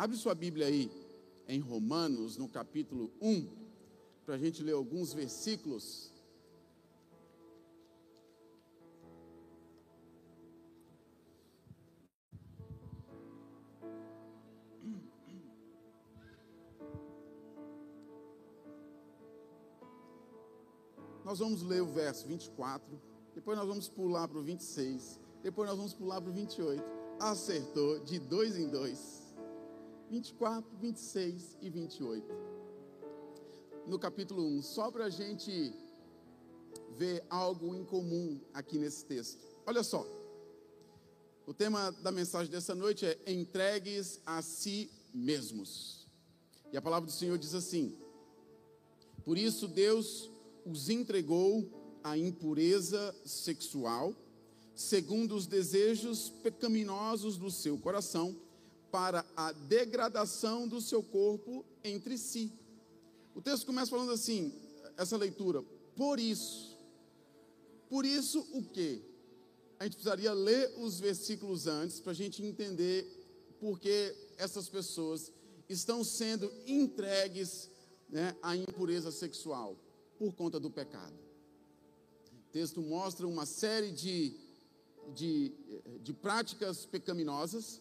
Abre sua Bíblia aí em Romanos, no capítulo 1, para a gente ler alguns versículos. Nós vamos ler o verso 24, depois nós vamos pular para o 26, depois nós vamos pular para o 28. Acertou de dois em dois. 24, 26 e 28. No capítulo 1, só para a gente ver algo em comum aqui nesse texto. Olha só. O tema da mensagem dessa noite é entregues a si mesmos. E a palavra do Senhor diz assim: Por isso Deus os entregou à impureza sexual, segundo os desejos pecaminosos do seu coração, para a degradação do seu corpo entre si. O texto começa falando assim, essa leitura, por isso. Por isso o quê? A gente precisaria ler os versículos antes para a gente entender por que essas pessoas estão sendo entregues né, à impureza sexual por conta do pecado. O texto mostra uma série de, de, de práticas pecaminosas,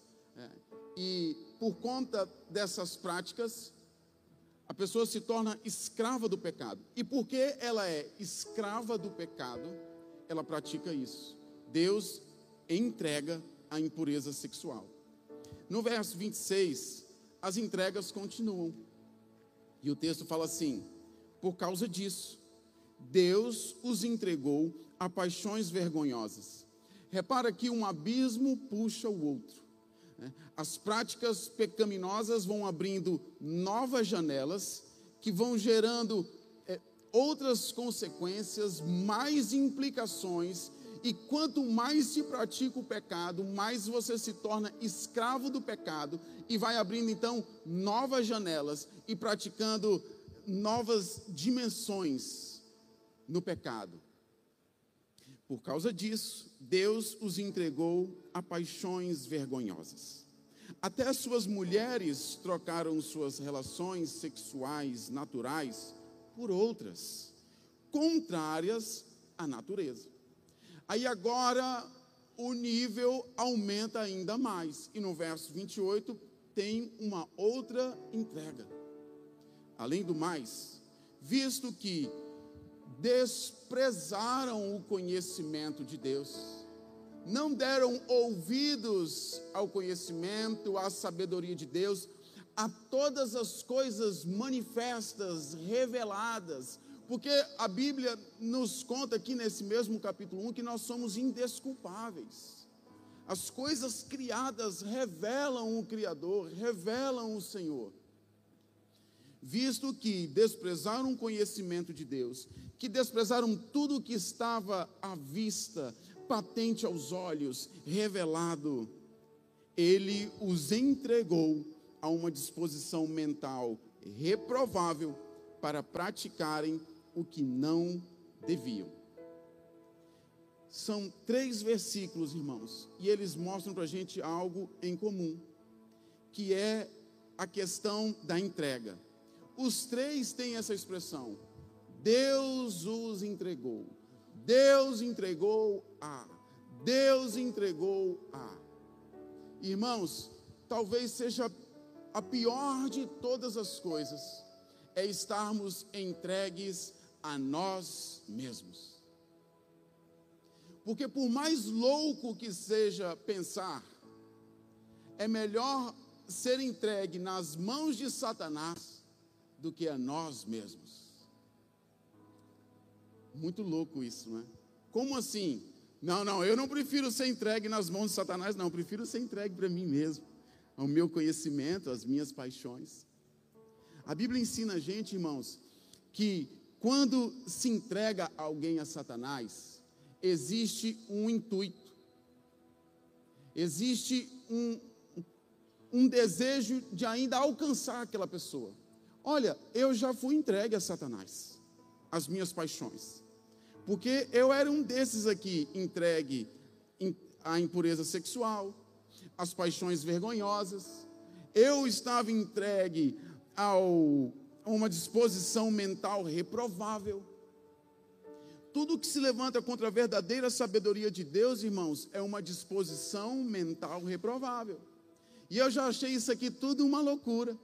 e por conta dessas práticas, a pessoa se torna escrava do pecado. E porque ela é escrava do pecado, ela pratica isso. Deus entrega a impureza sexual. No verso 26, as entregas continuam. E o texto fala assim: por causa disso, Deus os entregou a paixões vergonhosas. Repara que um abismo puxa o outro. As práticas pecaminosas vão abrindo novas janelas que vão gerando é, outras consequências, mais implicações. E quanto mais se pratica o pecado, mais você se torna escravo do pecado e vai abrindo então novas janelas e praticando novas dimensões no pecado. Por causa disso, Deus os entregou a paixões vergonhosas. Até as suas mulheres trocaram suas relações sexuais naturais por outras, contrárias à natureza. Aí agora o nível aumenta ainda mais, e no verso 28 tem uma outra entrega. Além do mais, visto que desprezaram o conhecimento de Deus, não deram ouvidos ao conhecimento, à sabedoria de Deus, a todas as coisas manifestas, reveladas, porque a Bíblia nos conta aqui nesse mesmo capítulo 1 que nós somos indesculpáveis. As coisas criadas revelam o Criador, revelam o Senhor visto que desprezaram o conhecimento de Deus, que desprezaram tudo o que estava à vista, patente aos olhos, revelado, ele os entregou a uma disposição mental reprovável para praticarem o que não deviam. São três versículos, irmãos, e eles mostram para a gente algo em comum, que é a questão da entrega. Os três têm essa expressão: Deus os entregou. Deus entregou a. Deus entregou a. Irmãos, talvez seja a pior de todas as coisas é estarmos entregues a nós mesmos. Porque por mais louco que seja pensar, é melhor ser entregue nas mãos de Satanás do que a nós mesmos. Muito louco isso, não é? Como assim? Não, não, eu não prefiro ser entregue nas mãos de Satanás, não, eu prefiro ser entregue para mim mesmo, ao meu conhecimento, às minhas paixões. A Bíblia ensina a gente, irmãos, que quando se entrega alguém a Satanás, existe um intuito, existe um, um desejo de ainda alcançar aquela pessoa. Olha, eu já fui entregue a Satanás, as minhas paixões. Porque eu era um desses aqui, entregue à impureza sexual, às paixões vergonhosas. eu estava entregue ao, a uma disposição mental reprovável. Tudo que se levanta contra a verdadeira sabedoria de Deus, irmãos, é uma disposição mental reprovável. E eu já achei isso aqui tudo uma loucura,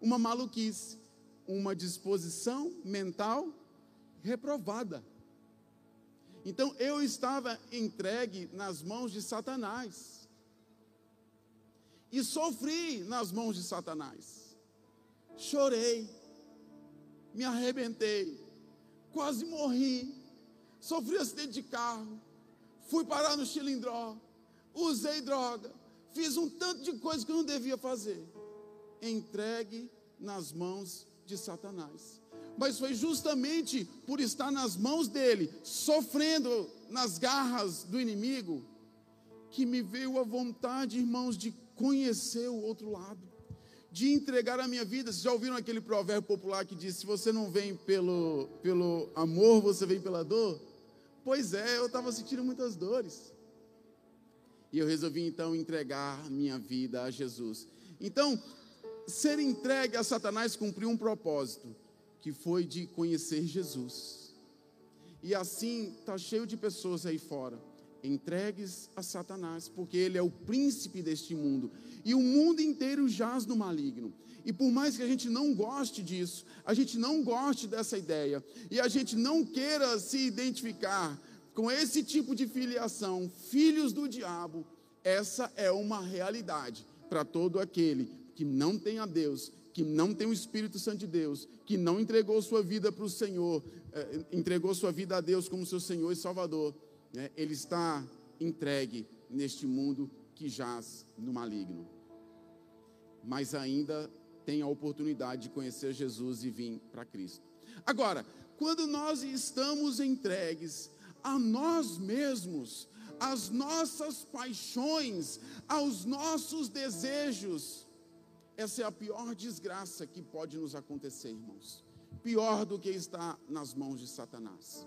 uma maluquice, uma disposição mental reprovada. Então eu estava entregue nas mãos de Satanás. E sofri nas mãos de Satanás. Chorei, me arrebentei, quase morri, sofri acidente de carro, fui parar no chilindró, usei droga, fiz um tanto de coisa que eu não devia fazer. Entregue nas mãos de Satanás. Mas foi justamente por estar nas mãos dele, sofrendo nas garras do inimigo, que me veio a vontade, irmãos, de conhecer o outro lado, de entregar a minha vida. Vocês já ouviram aquele provérbio popular que diz: se você não vem pelo, pelo amor, você vem pela dor? Pois é, eu estava sentindo muitas dores. E eu resolvi então entregar minha vida a Jesus. Então, ser entregue a Satanás cumpriu um propósito, que foi de conhecer Jesus. E assim está cheio de pessoas aí fora, entregues a Satanás, porque ele é o príncipe deste mundo. E o mundo inteiro jaz no maligno. E por mais que a gente não goste disso, a gente não goste dessa ideia, e a gente não queira se identificar com esse tipo de filiação, filhos do diabo, essa é uma realidade para todo aquele que não tem a Deus, que não tem o Espírito Santo de Deus, que não entregou sua vida para o Senhor, eh, entregou sua vida a Deus como seu Senhor e Salvador, né? ele está entregue neste mundo que jaz no maligno. Mas ainda tem a oportunidade de conhecer Jesus e vir para Cristo. Agora, quando nós estamos entregues a nós mesmos, às nossas paixões, aos nossos desejos. Essa é a pior desgraça que pode nos acontecer, irmãos. Pior do que estar nas mãos de Satanás.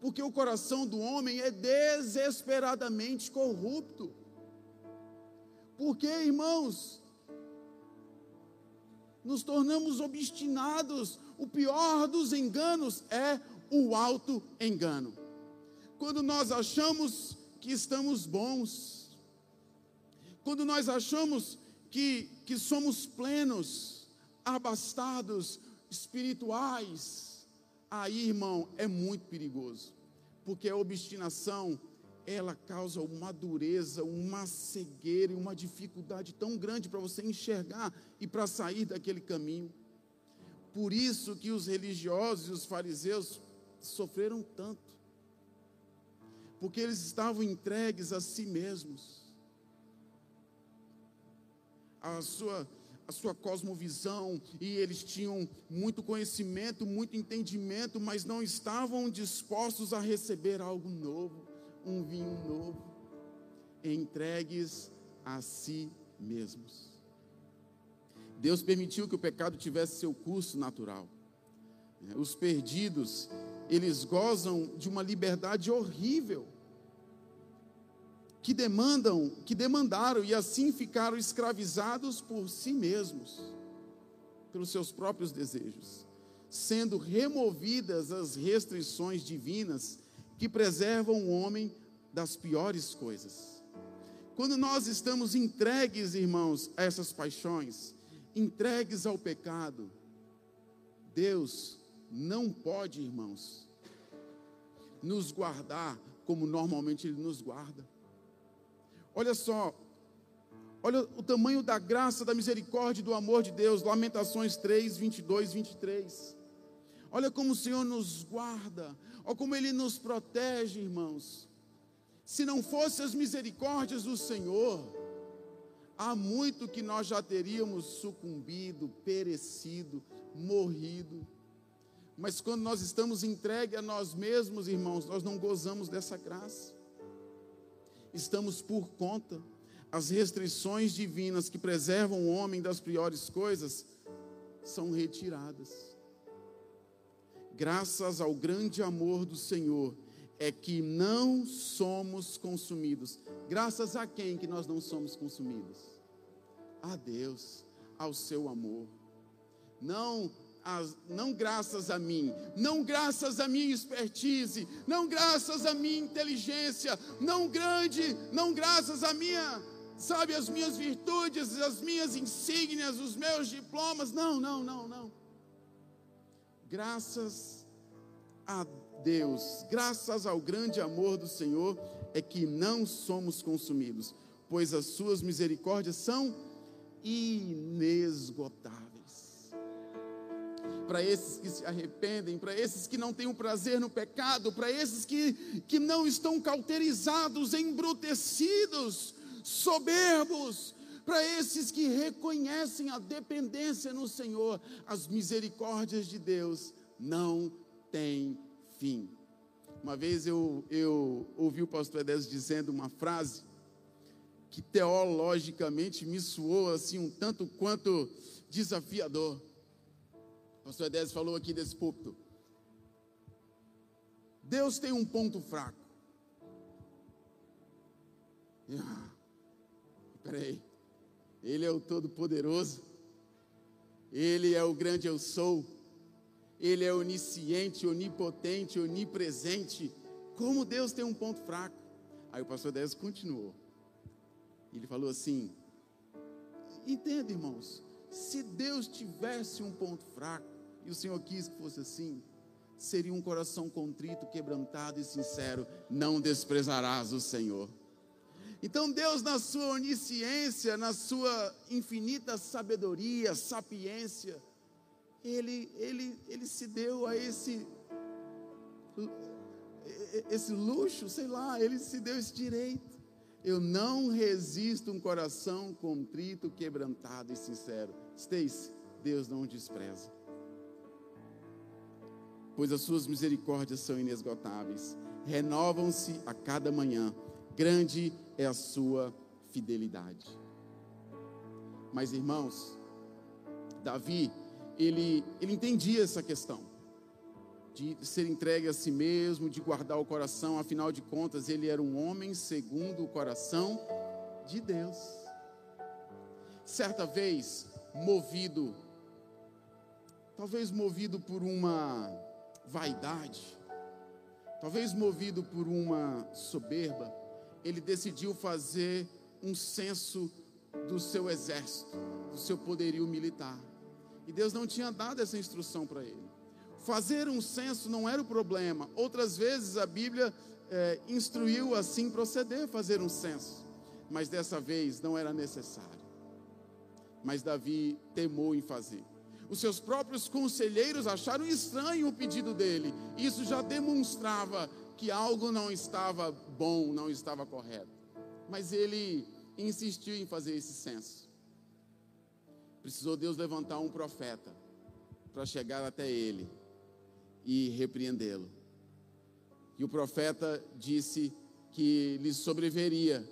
Porque o coração do homem é desesperadamente corrupto. Porque, irmãos, nos tornamos obstinados. O pior dos enganos é o alto engano quando nós achamos que estamos bons, quando nós achamos que, que somos plenos, abastados, espirituais, aí, irmão, é muito perigoso, porque a obstinação, ela causa uma dureza, uma cegueira e uma dificuldade tão grande para você enxergar e para sair daquele caminho. Por isso que os religiosos e os fariseus sofreram tanto porque eles estavam entregues a si mesmos, a sua, a sua cosmovisão, e eles tinham muito conhecimento, muito entendimento, mas não estavam dispostos a receber algo novo, um vinho novo, entregues a si mesmos. Deus permitiu que o pecado tivesse seu curso natural. Os perdidos eles gozam de uma liberdade horrível, que demandam, que demandaram e assim ficaram escravizados por si mesmos, pelos seus próprios desejos, sendo removidas as restrições divinas que preservam o homem das piores coisas. Quando nós estamos entregues, irmãos, a essas paixões, entregues ao pecado, Deus não pode, irmãos, nos guardar como normalmente Ele nos guarda. Olha só, olha o tamanho da graça, da misericórdia e do amor de Deus, Lamentações 3, 22, 23. Olha como o Senhor nos guarda, olha como Ele nos protege, irmãos. Se não fossem as misericórdias do Senhor, há muito que nós já teríamos sucumbido, perecido, morrido. Mas quando nós estamos entregues a nós mesmos, irmãos, nós não gozamos dessa graça. Estamos por conta. As restrições divinas que preservam o homem das piores coisas são retiradas. Graças ao grande amor do Senhor, é que não somos consumidos. Graças a quem que nós não somos consumidos? A Deus. ao seu amor. Não as, não graças a mim, não graças à minha expertise, não graças à minha inteligência, não grande, não graças à minha, sabe, as minhas virtudes, as minhas insígnias, os meus diplomas, não, não, não, não. Graças a Deus, graças ao grande amor do Senhor, é que não somos consumidos, pois as suas misericórdias são inesgotáveis para esses que se arrependem, para esses que não têm o um prazer no pecado, para esses que, que não estão cauterizados, embrutecidos, soberbos, para esses que reconhecem a dependência no Senhor, as misericórdias de Deus não têm fim. Uma vez eu, eu ouvi o pastor Edésio dizendo uma frase que teologicamente me soou assim um tanto quanto desafiador pastor Edésio falou aqui desse púlpito. Deus tem um ponto fraco. Ah, peraí. Ele é o Todo-Poderoso. Ele é o grande eu sou. Ele é onisciente, onipotente, onipresente. Como Deus tem um ponto fraco? Aí o pastor Edésio continuou. Ele falou assim: Entenda, irmãos, se Deus tivesse um ponto fraco, e o Senhor quis que fosse assim, seria um coração contrito, quebrantado e sincero, não desprezarás o Senhor. Então Deus, na sua onisciência, na sua infinita sabedoria, sapiência, ele, ele, ele se deu a esse, esse luxo, sei lá, ele se deu esse direito. Eu não resisto um coração contrito, quebrantado e sincero. Stacy, Deus não despreza pois as suas misericórdias são inesgotáveis, renovam-se a cada manhã, grande é a sua fidelidade. Mas irmãos, Davi, ele, ele entendia essa questão de ser entregue a si mesmo, de guardar o coração, afinal de contas, ele era um homem segundo o coração de Deus. Certa vez, movido, talvez movido por uma vaidade, talvez movido por uma soberba, ele decidiu fazer um censo do seu exército, do seu poderio militar. E Deus não tinha dado essa instrução para ele. Fazer um censo não era o problema. Outras vezes a Bíblia é, instruiu assim proceder, fazer um censo. Mas dessa vez não era necessário. Mas Davi temou em fazer. Os seus próprios conselheiros acharam estranho o pedido dele. Isso já demonstrava que algo não estava bom, não estava correto. Mas ele insistiu em fazer esse censo. Precisou Deus levantar um profeta para chegar até ele e repreendê-lo. E o profeta disse que lhe sobreveria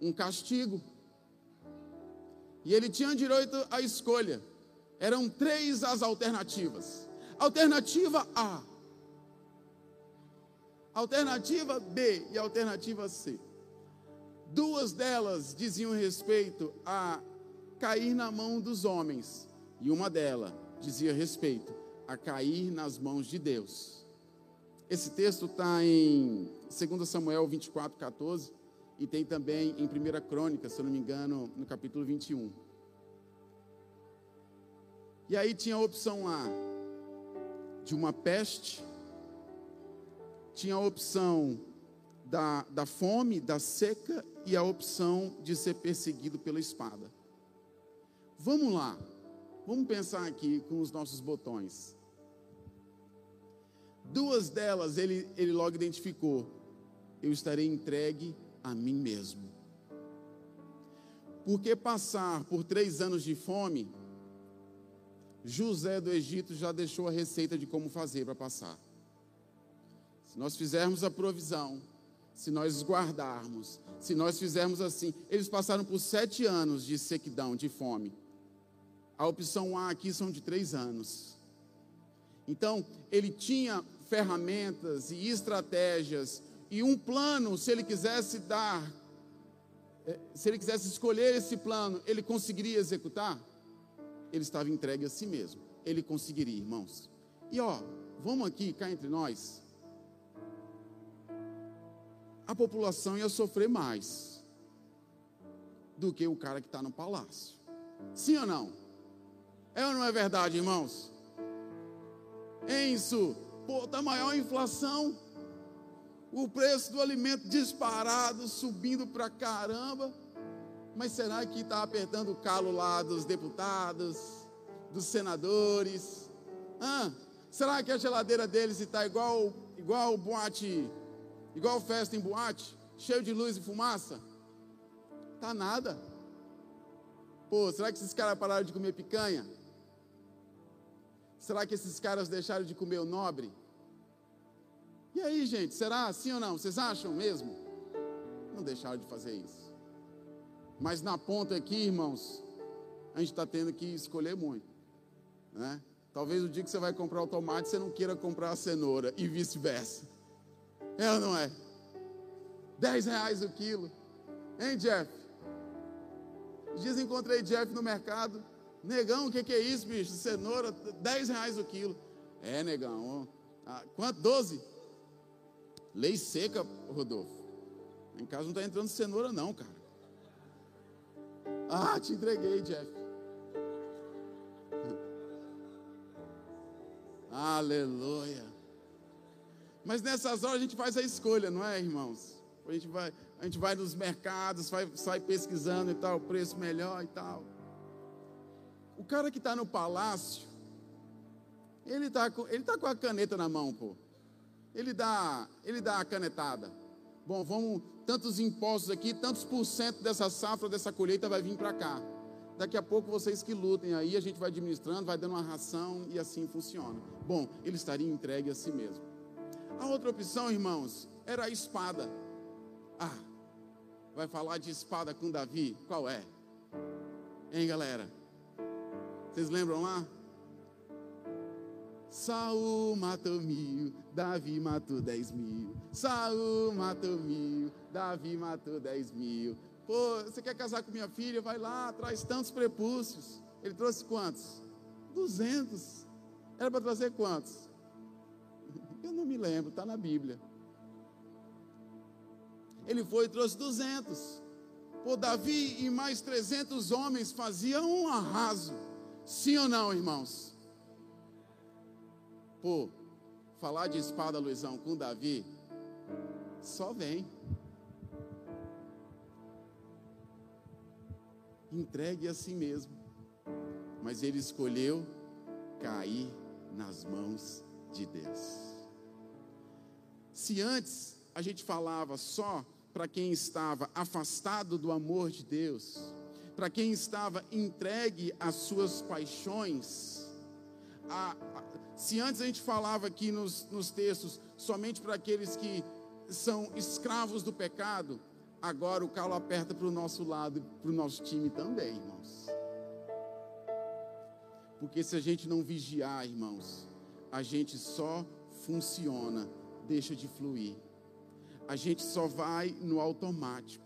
um castigo. E ele tinha direito à escolha eram três as alternativas. Alternativa A, alternativa B e alternativa C. Duas delas diziam respeito a cair na mão dos homens, e uma delas dizia respeito a cair nas mãos de Deus. Esse texto está em 2 Samuel 24, 14, e tem também em 1 Crônica, se eu não me engano, no capítulo 21. E aí tinha a opção A de uma peste, tinha a opção da, da fome, da seca e a opção de ser perseguido pela espada. Vamos lá, vamos pensar aqui com os nossos botões. Duas delas ele, ele logo identificou: eu estarei entregue a mim mesmo. Porque passar por três anos de fome José do Egito já deixou a receita de como fazer para passar. Se nós fizermos a provisão, se nós guardarmos, se nós fizermos assim, eles passaram por sete anos de sequidão, de fome. A opção A aqui são de três anos. Então, ele tinha ferramentas e estratégias e um plano, se ele quisesse dar, eh, se ele quisesse escolher esse plano, ele conseguiria executar? Ele estava entregue a si mesmo. Ele conseguiria, irmãos. E ó, vamos aqui, cá entre nós. A população ia sofrer mais do que o cara que está no palácio. Sim ou não? É ou não é verdade, irmãos? É isso. Pô, tá maior inflação. O preço do alimento disparado, subindo para caramba. Mas será que está apertando o calo lá dos deputados, dos senadores? Ah, será que a geladeira deles está igual, igual boate, igual festa em boate, cheio de luz e fumaça? Tá nada. Pô, será que esses caras pararam de comer picanha? Será que esses caras deixaram de comer o nobre? E aí, gente, será assim ou não? Vocês acham mesmo? Não deixaram de fazer isso. Mas na ponta aqui, irmãos, a gente está tendo que escolher muito. Né? Talvez o dia que você vai comprar o tomate, você não queira comprar a cenoura e vice-versa. É ou não é? 10 reais o quilo. Hein, Jeff? Dias encontrei Jeff no mercado. Negão, o que, que, é isso, bicho? Cenoura, 10 reais o quilo. É, negão. Ah, quanto? 12? Lei seca, Rodolfo. Em casa não está entrando cenoura, não, cara. Ah, te entreguei, Jeff. Aleluia. Mas nessas horas a gente faz a escolha, não é, irmãos? A gente vai, a gente vai nos mercados, vai, sai pesquisando e tal, preço melhor e tal. O cara que está no palácio, ele está com, ele tá com a caneta na mão, pô. Ele dá, ele dá a canetada. Bom, vamos, tantos impostos aqui, tantos por cento dessa safra, dessa colheita vai vir para cá. Daqui a pouco vocês que lutem aí, a gente vai administrando, vai dando uma ração e assim funciona. Bom, ele estaria entregue a si mesmo. A outra opção, irmãos, era a espada. Ah, vai falar de espada com Davi? Qual é? Hein, galera? Vocês lembram lá? Saul matou mil, Davi matou dez mil. Saul matou mil, Davi matou dez mil. Pô, você quer casar com minha filha? Vai lá, traz tantos prepúcios. Ele trouxe quantos? Duzentos. Era para trazer quantos? Eu não me lembro, está na Bíblia. Ele foi e trouxe duzentos. Pô, Davi e mais trezentos homens faziam um arraso. Sim ou não, irmãos? Pô, falar de espada, Luizão, com Davi, só vem. Entregue a si mesmo. Mas ele escolheu cair nas mãos de Deus. Se antes a gente falava só para quem estava afastado do amor de Deus, para quem estava entregue às suas paixões. A, se antes a gente falava aqui nos, nos textos somente para aqueles que são escravos do pecado, agora o calo aperta para o nosso lado, para o nosso time também, irmãos. Porque se a gente não vigiar, irmãos, a gente só funciona, deixa de fluir. A gente só vai no automático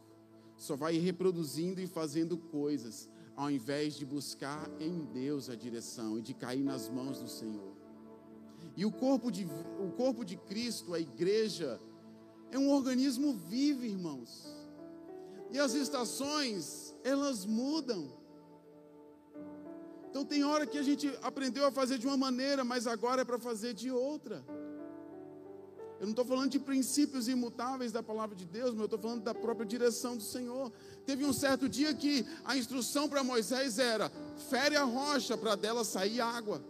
só vai reproduzindo e fazendo coisas, ao invés de buscar em Deus a direção e de cair nas mãos do Senhor. E o corpo de, o corpo de Cristo, a igreja, é um organismo vivo, irmãos. E as estações, elas mudam. Então tem hora que a gente aprendeu a fazer de uma maneira, mas agora é para fazer de outra. Eu não estou falando de princípios imutáveis da palavra de Deus, mas eu estou falando da própria direção do Senhor. Teve um certo dia que a instrução para Moisés era: fere a rocha para dela sair água.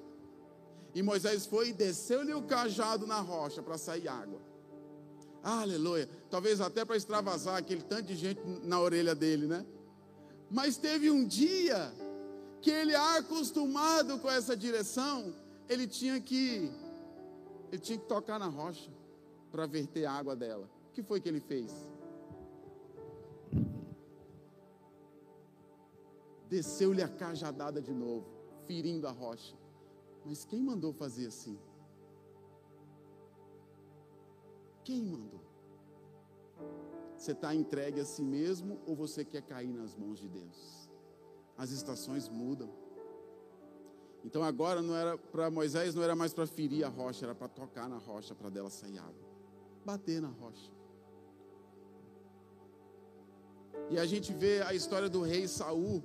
E Moisés foi e desceu-lhe o cajado na rocha para sair água. Aleluia. Talvez até para extravasar aquele tanto de gente na orelha dele, né? Mas teve um dia que ele, acostumado com essa direção, ele tinha que ele tinha que tocar na rocha para verter a água dela. O que foi que ele fez? Desceu-lhe a cajadada de novo, ferindo a rocha. Mas quem mandou fazer assim? Quem mandou? Você está entregue a si mesmo ou você quer cair nas mãos de Deus? As estações mudam. Então agora não era para Moisés não era mais para ferir a rocha, era para tocar na rocha para dela sair água. Bater na rocha. E a gente vê a história do rei Saul.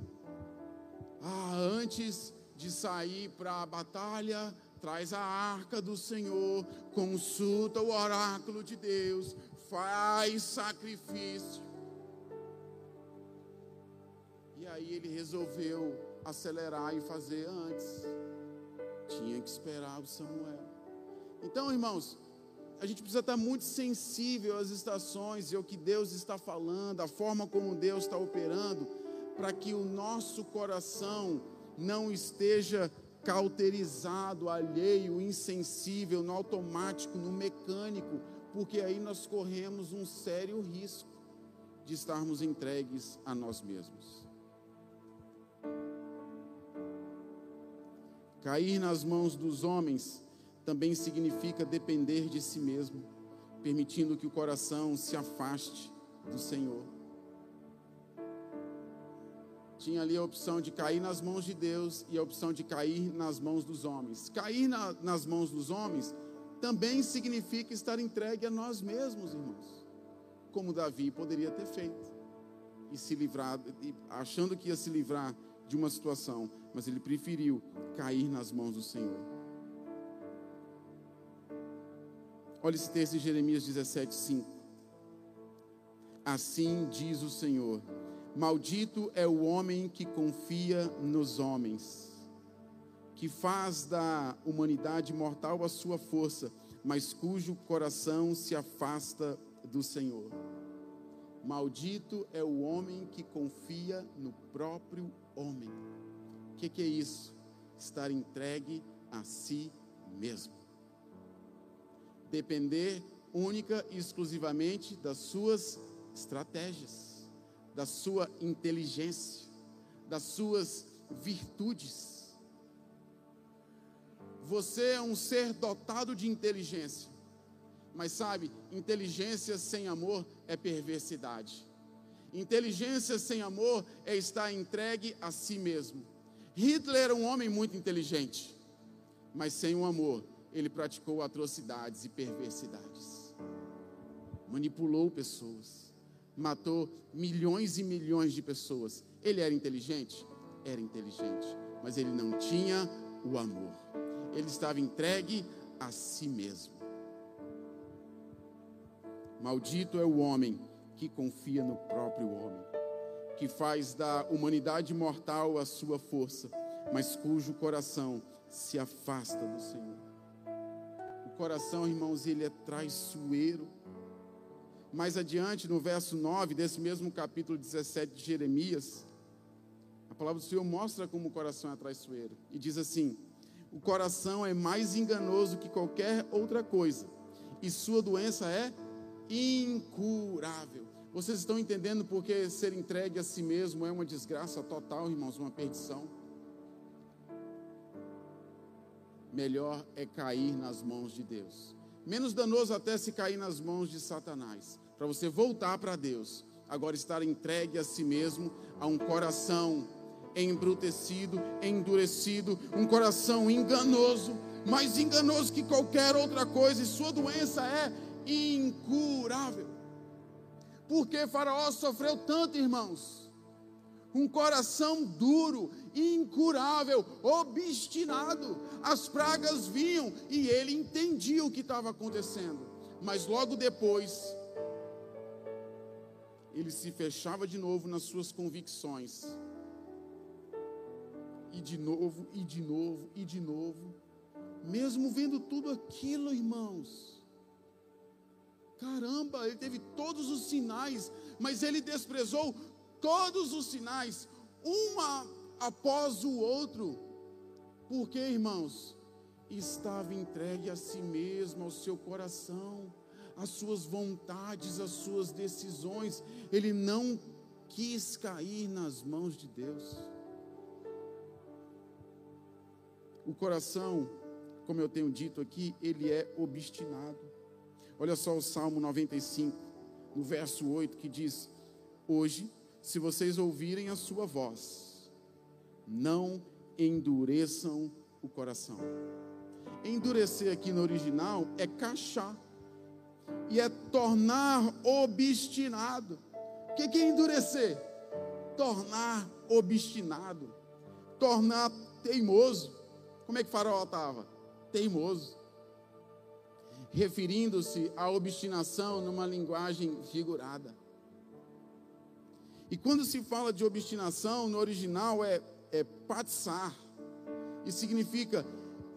Ah, antes de sair para a batalha, traz a arca do Senhor, consulta o oráculo de Deus, faz sacrifício. E aí ele resolveu acelerar e fazer antes. Tinha que esperar o Samuel. Então, irmãos, a gente precisa estar muito sensível às estações e ao que Deus está falando, a forma como Deus está operando, para que o nosso coração não esteja cauterizado, alheio, insensível, no automático, no mecânico, porque aí nós corremos um sério risco de estarmos entregues a nós mesmos. Cair nas mãos dos homens também significa depender de si mesmo, permitindo que o coração se afaste do Senhor. Tinha ali a opção de cair nas mãos de Deus e a opção de cair nas mãos dos homens. Cair na, nas mãos dos homens também significa estar entregue a nós mesmos, irmãos, como Davi poderia ter feito e se livrar, achando que ia se livrar de uma situação, mas ele preferiu cair nas mãos do Senhor. Olha esse texto de Jeremias 17, 5. Assim diz o Senhor: Maldito é o homem que confia nos homens, que faz da humanidade mortal a sua força, mas cujo coração se afasta do Senhor. Maldito é o homem que confia no próprio homem. O que, que é isso? Estar entregue a si mesmo depender única e exclusivamente das suas estratégias, da sua inteligência, das suas virtudes. Você é um ser dotado de inteligência, mas sabe, inteligência sem amor é perversidade. Inteligência sem amor é estar entregue a si mesmo. Hitler era um homem muito inteligente, mas sem o amor, ele praticou atrocidades e perversidades. Manipulou pessoas, matou milhões e milhões de pessoas. Ele era inteligente? Era inteligente, mas ele não tinha o amor. Ele estava entregue a si mesmo. Maldito é o homem que confia no próprio homem, que faz da humanidade mortal a sua força, mas cujo coração se afasta do Senhor coração, irmãos, ele é traiçoeiro. Mais adiante, no verso 9 desse mesmo capítulo 17 de Jeremias, a palavra do Senhor mostra como o coração é traiçoeiro. E diz assim: O coração é mais enganoso que qualquer outra coisa, e sua doença é incurável. Vocês estão entendendo porque ser entregue a si mesmo é uma desgraça total, irmãos, uma perdição? melhor é cair nas mãos de Deus. Menos danoso até se cair nas mãos de Satanás, para você voltar para Deus. Agora estar entregue a si mesmo, a um coração embrutecido, endurecido, um coração enganoso, mais enganoso que qualquer outra coisa, e sua doença é incurável. Porque Faraó sofreu tanto, irmãos? Um coração duro, incurável, obstinado. As pragas vinham e ele entendia o que estava acontecendo. Mas logo depois, ele se fechava de novo nas suas convicções. E de novo, e de novo, e de novo. Mesmo vendo tudo aquilo, irmãos. Caramba, ele teve todos os sinais, mas ele desprezou todos os sinais. Uma após o outro. Porque, irmãos, estava entregue a si mesmo, ao seu coração, às suas vontades, às suas decisões. Ele não quis cair nas mãos de Deus. O coração, como eu tenho dito aqui, ele é obstinado. Olha só o Salmo 95, no verso 8, que diz: Hoje, se vocês ouvirem a sua voz, não endureçam o coração. Endurecer aqui no original é cachar e é tornar obstinado. O que é endurecer? Tornar obstinado, tornar teimoso. Como é que Faraó estava? Teimoso. Referindo-se à obstinação numa linguagem figurada. E quando se fala de obstinação, no original é, é patsar, e significa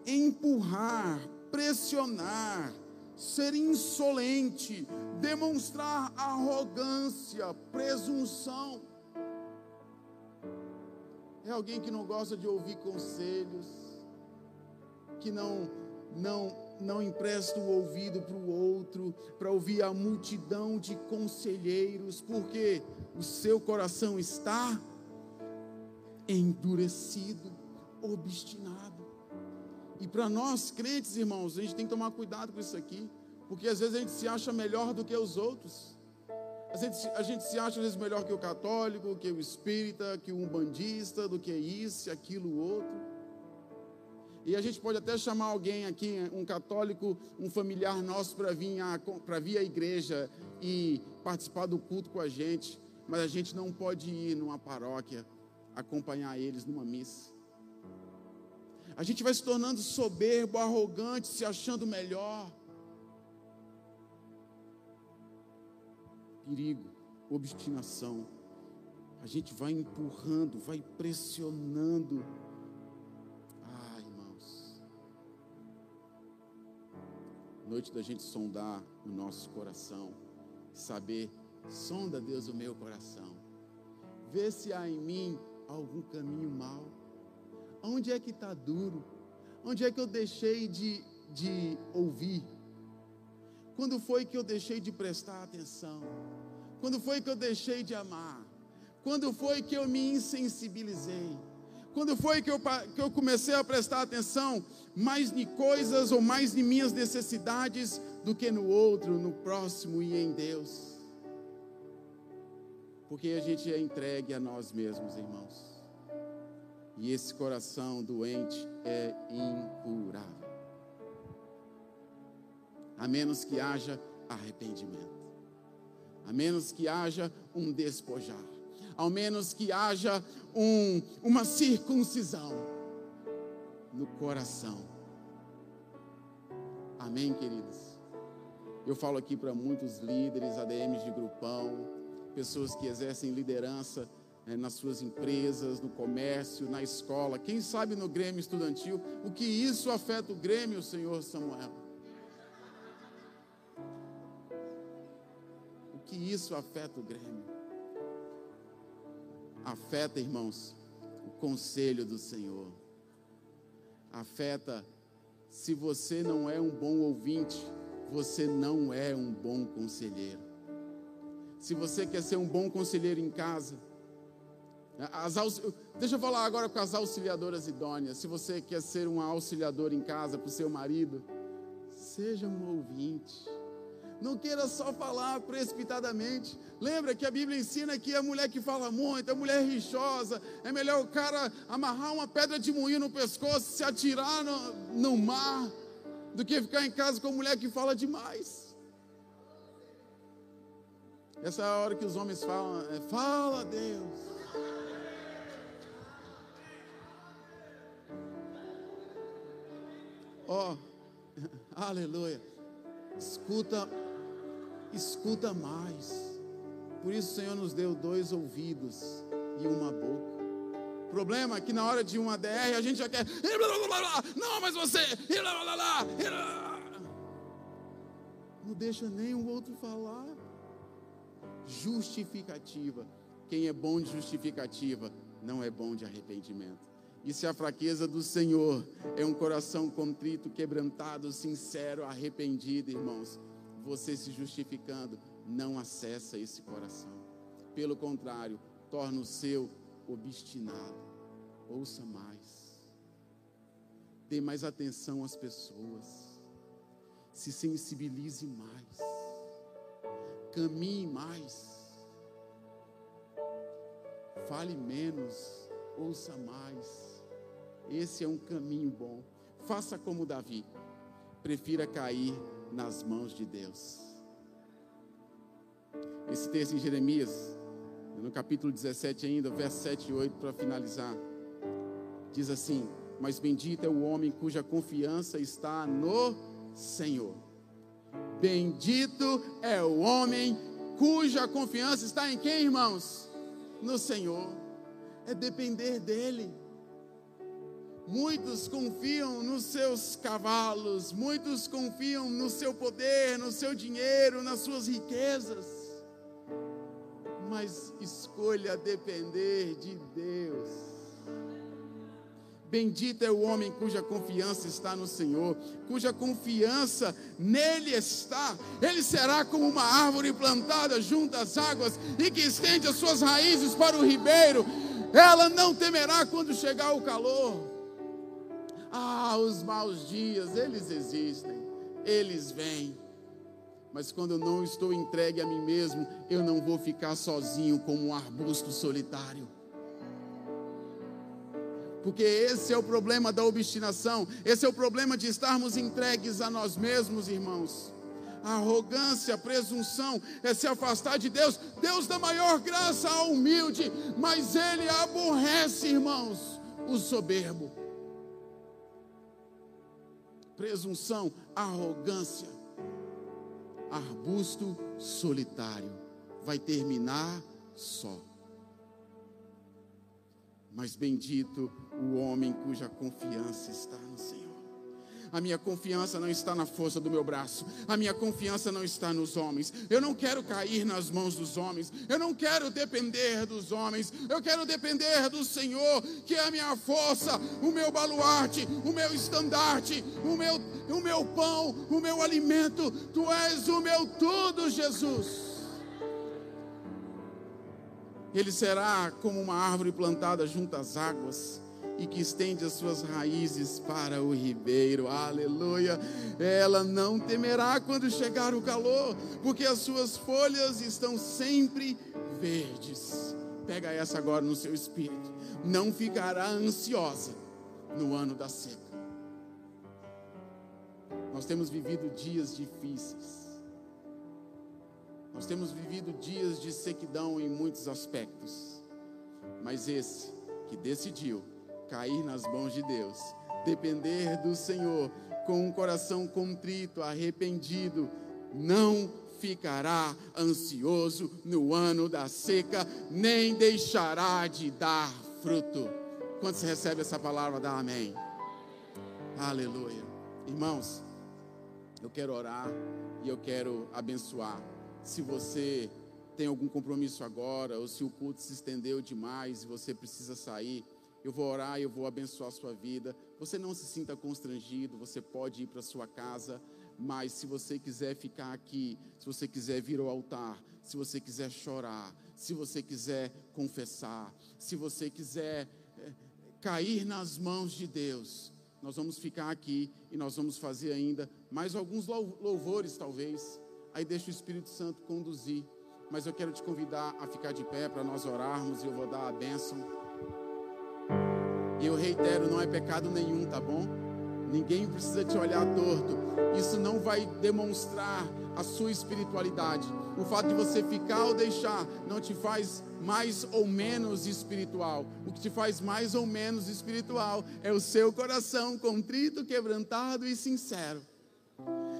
empurrar, pressionar, ser insolente, demonstrar arrogância, presunção. É alguém que não gosta de ouvir conselhos, que não não não empresta o ouvido para o outro, para ouvir a multidão de conselheiros, porque o seu coração está endurecido, obstinado. E para nós crentes, irmãos, a gente tem que tomar cuidado com isso aqui, porque às vezes a gente se acha melhor do que os outros. A gente, a gente se acha às vezes melhor que o católico, que o espírita, que o umbandista, do que isso, aquilo, outro. E a gente pode até chamar alguém aqui, um católico, um familiar nosso, para vir, vir à igreja e participar do culto com a gente, mas a gente não pode ir numa paróquia acompanhar eles numa missa. A gente vai se tornando soberbo, arrogante, se achando melhor. Perigo, obstinação. A gente vai empurrando, vai pressionando. Ah, irmãos. Noite da gente sondar o nosso coração, saber, sonda Deus o meu coração. Vê se há em mim algum caminho mau Onde é que está duro? Onde é que eu deixei de, de ouvir? Quando foi que eu deixei de prestar atenção? Quando foi que eu deixei de amar? Quando foi que eu me insensibilizei? Quando foi que eu, que eu comecei a prestar atenção mais em coisas ou mais em minhas necessidades do que no outro, no próximo e em Deus? Porque a gente é entregue a nós mesmos, irmãos. E esse coração doente é incurável. A menos que haja arrependimento. A menos que haja um despojar. Ao menos que haja um, uma circuncisão no coração. Amém, queridos? Eu falo aqui para muitos líderes, ADMs de grupão, pessoas que exercem liderança nas suas empresas, no comércio, na escola, quem sabe no Grêmio Estudantil, o que isso afeta o Grêmio, Senhor Samuel? O que isso afeta o Grêmio? Afeta, irmãos, o conselho do Senhor. Afeta, se você não é um bom ouvinte, você não é um bom conselheiro. Se você quer ser um bom conselheiro em casa, as, deixa eu falar agora com as auxiliadoras idôneas. Se você quer ser uma auxiliadora em casa para o seu marido, seja um ouvinte. Não queira só falar precipitadamente. Lembra que a Bíblia ensina que a mulher que fala muito, a mulher rixosa, é melhor o cara amarrar uma pedra de moinho no pescoço, se atirar no, no mar, do que ficar em casa com a mulher que fala demais. Essa é a hora que os homens falam, é, fala Deus. Ó, oh, aleluia. Escuta, escuta mais. Por isso o Senhor nos deu dois ouvidos e uma boca. O problema é que na hora de uma DR a gente já quer. Não, mas você. Não deixa nem o outro falar. Justificativa. Quem é bom de justificativa não é bom de arrependimento. Isso é a fraqueza do Senhor. É um coração contrito, quebrantado, sincero, arrependido, irmãos. Você se justificando não acessa esse coração. Pelo contrário, torna o seu obstinado. Ouça mais. Dê mais atenção às pessoas. Se sensibilize mais. Caminhe mais. Fale menos. Ouça mais Esse é um caminho bom. Faça como Davi. Prefira cair nas mãos de Deus. Esse texto em Jeremias, no capítulo 17 ainda, verso 7 e 8, para finalizar, diz assim: Mas bendito é o homem cuja confiança está no Senhor. Bendito é o homem cuja confiança está em quem, irmãos? No Senhor. É depender dEle. Muitos confiam nos seus cavalos, muitos confiam no seu poder, no seu dinheiro, nas suas riquezas. Mas escolha depender de Deus. Bendito é o homem cuja confiança está no Senhor, cuja confiança nele está. Ele será como uma árvore plantada junto às águas e que estende as suas raízes para o ribeiro. Ela não temerá quando chegar o calor ah, os maus dias, eles existem, eles vêm. Mas quando eu não estou entregue a mim mesmo, eu não vou ficar sozinho como um arbusto solitário. Porque esse é o problema da obstinação, esse é o problema de estarmos entregues a nós mesmos, irmãos. A arrogância, a presunção é se afastar de Deus. Deus dá maior graça ao humilde, mas Ele aborrece, irmãos, o soberbo presunção, arrogância. Arbusto solitário vai terminar só. Mas bendito o homem cuja confiança está. A minha confiança não está na força do meu braço. A minha confiança não está nos homens. Eu não quero cair nas mãos dos homens. Eu não quero depender dos homens. Eu quero depender do Senhor, que é a minha força, o meu baluarte, o meu estandarte, o meu, o meu pão, o meu alimento. Tu és o meu tudo, Jesus. Ele será como uma árvore plantada junto às águas e que estende as suas raízes para o ribeiro. Aleluia. Ela não temerá quando chegar o calor, porque as suas folhas estão sempre verdes. Pega essa agora no seu espírito. Não ficará ansiosa no ano da seca. Nós temos vivido dias difíceis. Nós temos vivido dias de sequidão em muitos aspectos. Mas esse que decidiu cair nas mãos de Deus, depender do Senhor, com um coração contrito, arrependido, não ficará ansioso no ano da seca, nem deixará de dar fruto. Quando você recebe essa palavra, dá amém. Aleluia. Irmãos, eu quero orar e eu quero abençoar. Se você tem algum compromisso agora, ou se o culto se estendeu demais e você precisa sair, eu vou orar, eu vou abençoar a sua vida. Você não se sinta constrangido, você pode ir para sua casa, mas se você quiser ficar aqui, se você quiser vir ao altar, se você quiser chorar, se você quiser confessar, se você quiser é, cair nas mãos de Deus, nós vamos ficar aqui e nós vamos fazer ainda mais alguns louvores, talvez. Aí deixa o Espírito Santo conduzir. Mas eu quero te convidar a ficar de pé para nós orarmos e eu vou dar a bênção. Eu reitero, não é pecado nenhum, tá bom? Ninguém precisa te olhar torto. Isso não vai demonstrar a sua espiritualidade. O fato de você ficar ou deixar não te faz mais ou menos espiritual. O que te faz mais ou menos espiritual é o seu coração contrito, quebrantado e sincero.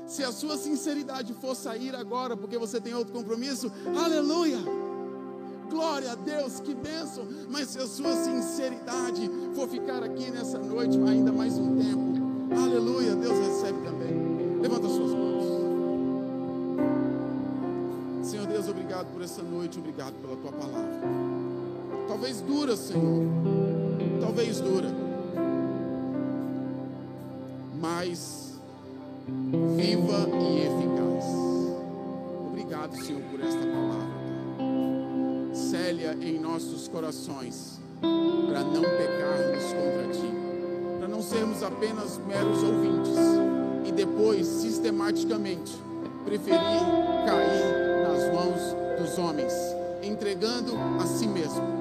Se a sua sinceridade for sair agora porque você tem outro compromisso, aleluia! Glória a Deus, que bênção. Mas se a sua sinceridade for ficar aqui nessa noite ainda mais um tempo, aleluia, Deus recebe também. Levanta suas mãos. Senhor Deus, obrigado por essa noite, obrigado pela tua palavra. Talvez dura, Senhor. Talvez dura. Mas viva e eficaz. Obrigado, Senhor, por esta palavra em nossos corações, para não pecarmos contra Ti, para não sermos apenas meros ouvintes e depois, sistematicamente, preferir cair nas mãos dos homens, entregando a si mesmo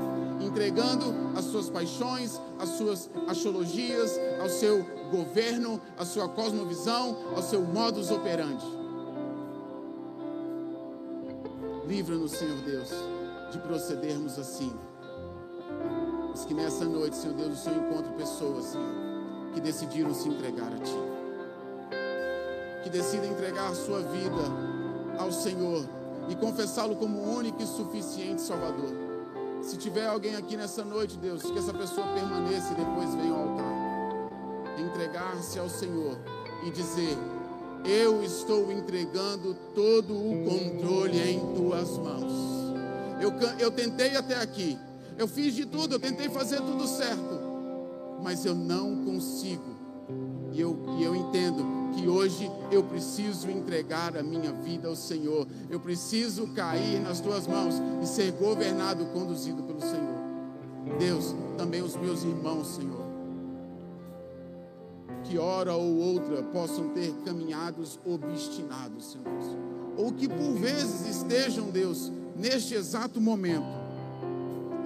entregando as suas paixões, as suas axiologias, ao seu governo, à sua cosmovisão, ao seu modus operandi. Livra-nos, Senhor Deus, de procedermos assim. Mas que nessa noite, Senhor Deus, o Senhor encontre pessoas, Senhor, que decidiram se entregar a Ti. Que decidem entregar a sua vida ao Senhor e confessá-lo como único e suficiente Salvador. Se tiver alguém aqui nessa noite, Deus, que essa pessoa permaneça e depois venha ao altar. Entregar-se ao Senhor e dizer: Eu estou entregando todo o controle em tuas mãos. Eu, eu tentei até aqui, eu fiz de tudo, eu tentei fazer tudo certo, mas eu não consigo. E eu, e eu entendo que hoje eu preciso entregar a minha vida ao Senhor. Eu preciso cair nas tuas mãos e ser governado, conduzido pelo Senhor. Deus, também os meus irmãos, Senhor, que hora ou outra possam ter caminhados obstinados, Senhor, ou que por vezes estejam, Deus, neste exato momento,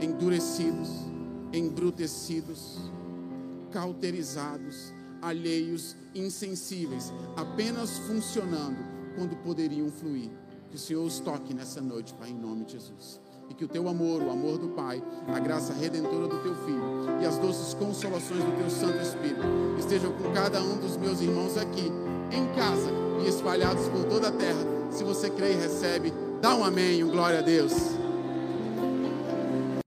endurecidos, embrutecidos, cauterizados, alheios, insensíveis, apenas funcionando quando poderiam fluir. Que o Senhor os toque nessa noite, Pai, em nome de Jesus. E que o teu amor, o amor do Pai, a graça redentora do teu Filho e as doces consolações do teu Santo Espírito estejam com cada um dos meus irmãos aqui, em casa e espalhados por toda a terra. Se você crê e recebe, dá um amém, um glória a Deus.